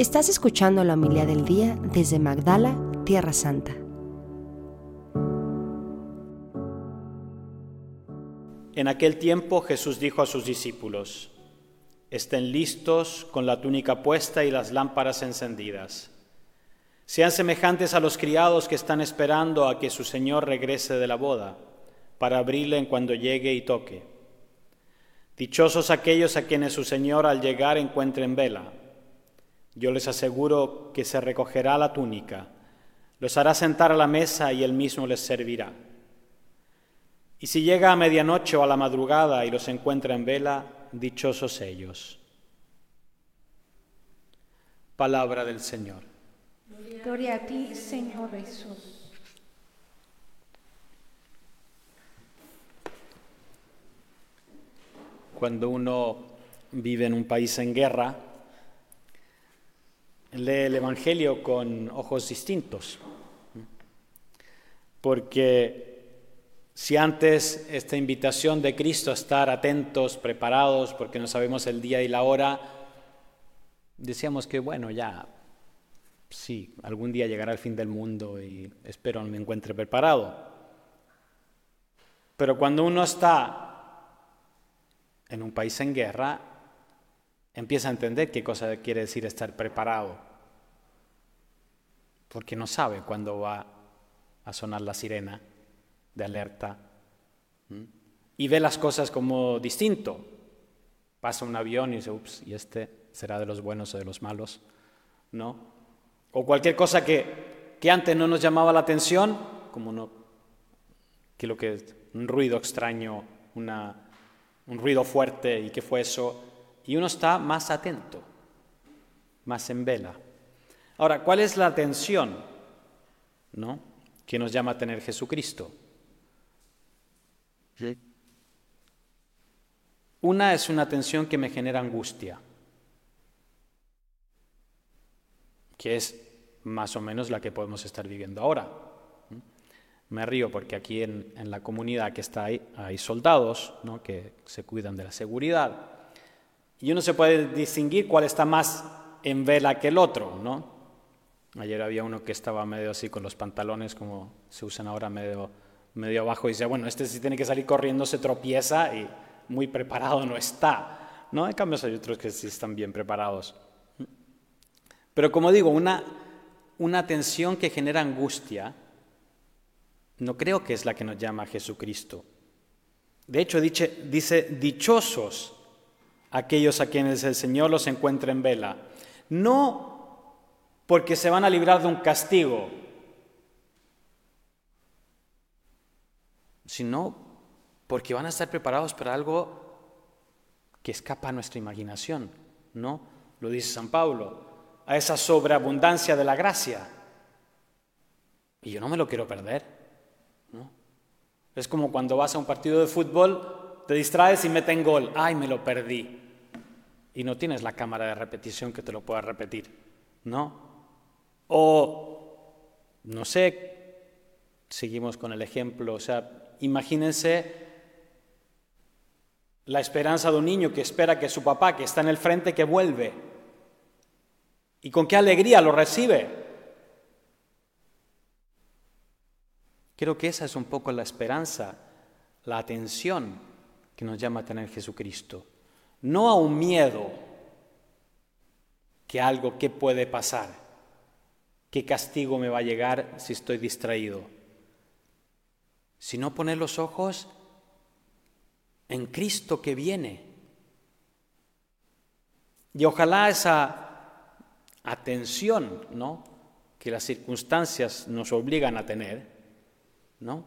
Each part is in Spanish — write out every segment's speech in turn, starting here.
Estás escuchando la humildad del día desde Magdala, Tierra Santa. En aquel tiempo Jesús dijo a sus discípulos, estén listos con la túnica puesta y las lámparas encendidas. Sean semejantes a los criados que están esperando a que su Señor regrese de la boda, para abrirle en cuando llegue y toque. Dichosos aquellos a quienes su Señor al llegar encuentre en vela. Yo les aseguro que se recogerá la túnica, los hará sentar a la mesa y él mismo les servirá. Y si llega a medianoche o a la madrugada y los encuentra en vela, dichosos ellos. Palabra del Señor. Gloria a ti, Señor Jesús. Cuando uno vive en un país en guerra, lee el Evangelio con ojos distintos. Porque si antes esta invitación de Cristo a estar atentos, preparados, porque no sabemos el día y la hora, decíamos que bueno, ya, sí, algún día llegará el fin del mundo y espero me encuentre preparado. Pero cuando uno está en un país en guerra, empieza a entender qué cosa quiere decir estar preparado, porque no sabe cuándo va a sonar la sirena de alerta y ve las cosas como distinto. Pasa un avión y dice, ups, ¿y este será de los buenos o de los malos? ¿No? O cualquier cosa que, que antes no nos llamaba la atención, como no, que lo que es un ruido extraño, una, un ruido fuerte, ¿y qué fue eso? Y uno está más atento, más en vela. Ahora, ¿cuál es la atención ¿no? que nos llama a tener Jesucristo? Una es una tensión que me genera angustia, que es más o menos la que podemos estar viviendo ahora. Me río porque aquí en, la comunidad que está ahí hay soldados ¿no? que se cuidan de la seguridad y uno se puede distinguir cuál está más en vela que el otro, ¿no? Ayer había uno que estaba medio así con los pantalones como se usan ahora medio medio abajo y dice, bueno, este si tiene que salir corriendo, se tropieza y muy preparado no está. ¿no? En cambio hay otros que sí están bien preparados. Pero como digo, una, una tensión que genera angustia, no creo que es la que nos llama Jesucristo. De hecho, dice, dichosos aquellos a quienes el Señor los encuentra en vela. No porque se van a librar de un castigo, sino porque van a estar preparados para algo que escapa a nuestra imaginación, ¿no? Lo dice San Pablo, a esa sobreabundancia de la gracia. Y yo no me lo quiero perder, ¿no? Es como cuando vas a un partido de fútbol, te distraes y meten gol, ay, me lo perdí. Y no tienes la cámara de repetición que te lo pueda repetir, ¿no? O, no sé, seguimos con el ejemplo, o sea, imagínense la esperanza de un niño que espera que su papá, que está en el frente, que vuelve. Y con qué alegría lo recibe. Creo que esa es un poco la esperanza, la atención que nos llama a tener Jesucristo. No a un miedo que algo que puede pasar, qué castigo me va a llegar si estoy distraído sino poner los ojos en Cristo que viene. Y ojalá esa atención, ¿no? que las circunstancias nos obligan a tener, ¿no?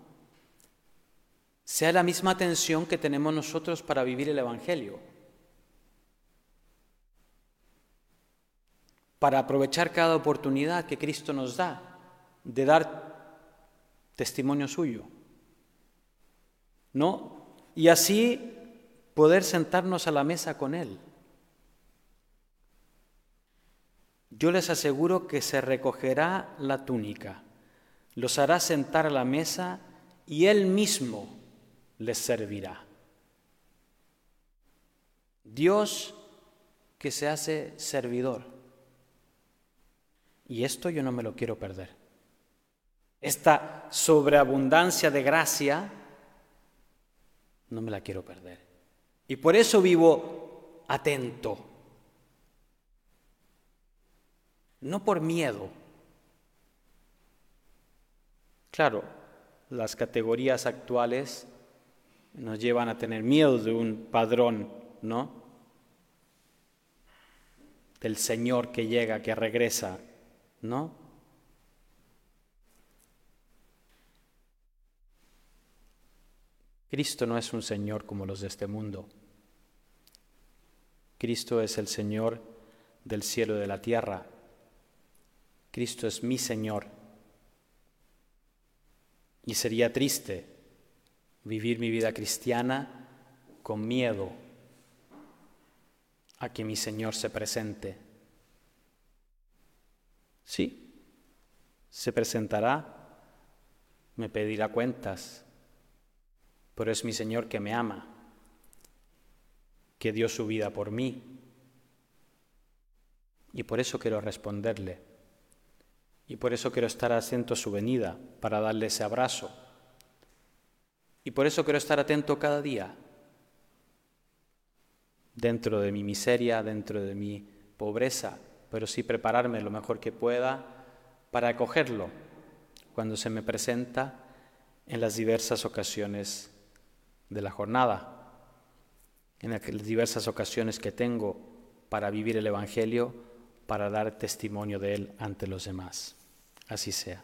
sea la misma atención que tenemos nosotros para vivir el Evangelio. Para aprovechar cada oportunidad que Cristo nos da de dar testimonio suyo. ¿no? Y así poder sentarnos a la mesa con Él. Yo les aseguro que se recogerá la túnica, los hará sentar a la mesa y Él mismo les servirá. Dios que se hace servidor. Y esto yo no me lo quiero perder. Esta sobreabundancia de gracia no me la quiero perder. Y por eso vivo atento. No por miedo. Claro, las categorías actuales nos llevan a tener miedo de un padrón, ¿no? Del Señor que llega, que regresa, ¿no? Cristo no es un Señor como los de este mundo. Cristo es el Señor del cielo y de la tierra. Cristo es mi Señor. Y sería triste vivir mi vida cristiana con miedo a que mi Señor se presente. Sí, se presentará, me pedirá cuentas, pero es mi Señor que me ama, que dio su vida por mí. Y por eso quiero responderle. Y por eso quiero estar atento a su venida, para darle ese abrazo. Y por eso quiero estar atento cada día, dentro de mi miseria, dentro de mi pobreza, pero sí prepararme lo mejor que pueda para acogerlo cuando se me presenta en las diversas ocasiones de la jornada, en las diversas ocasiones que tengo para vivir el Evangelio, para dar testimonio de él ante los demás. Así sea.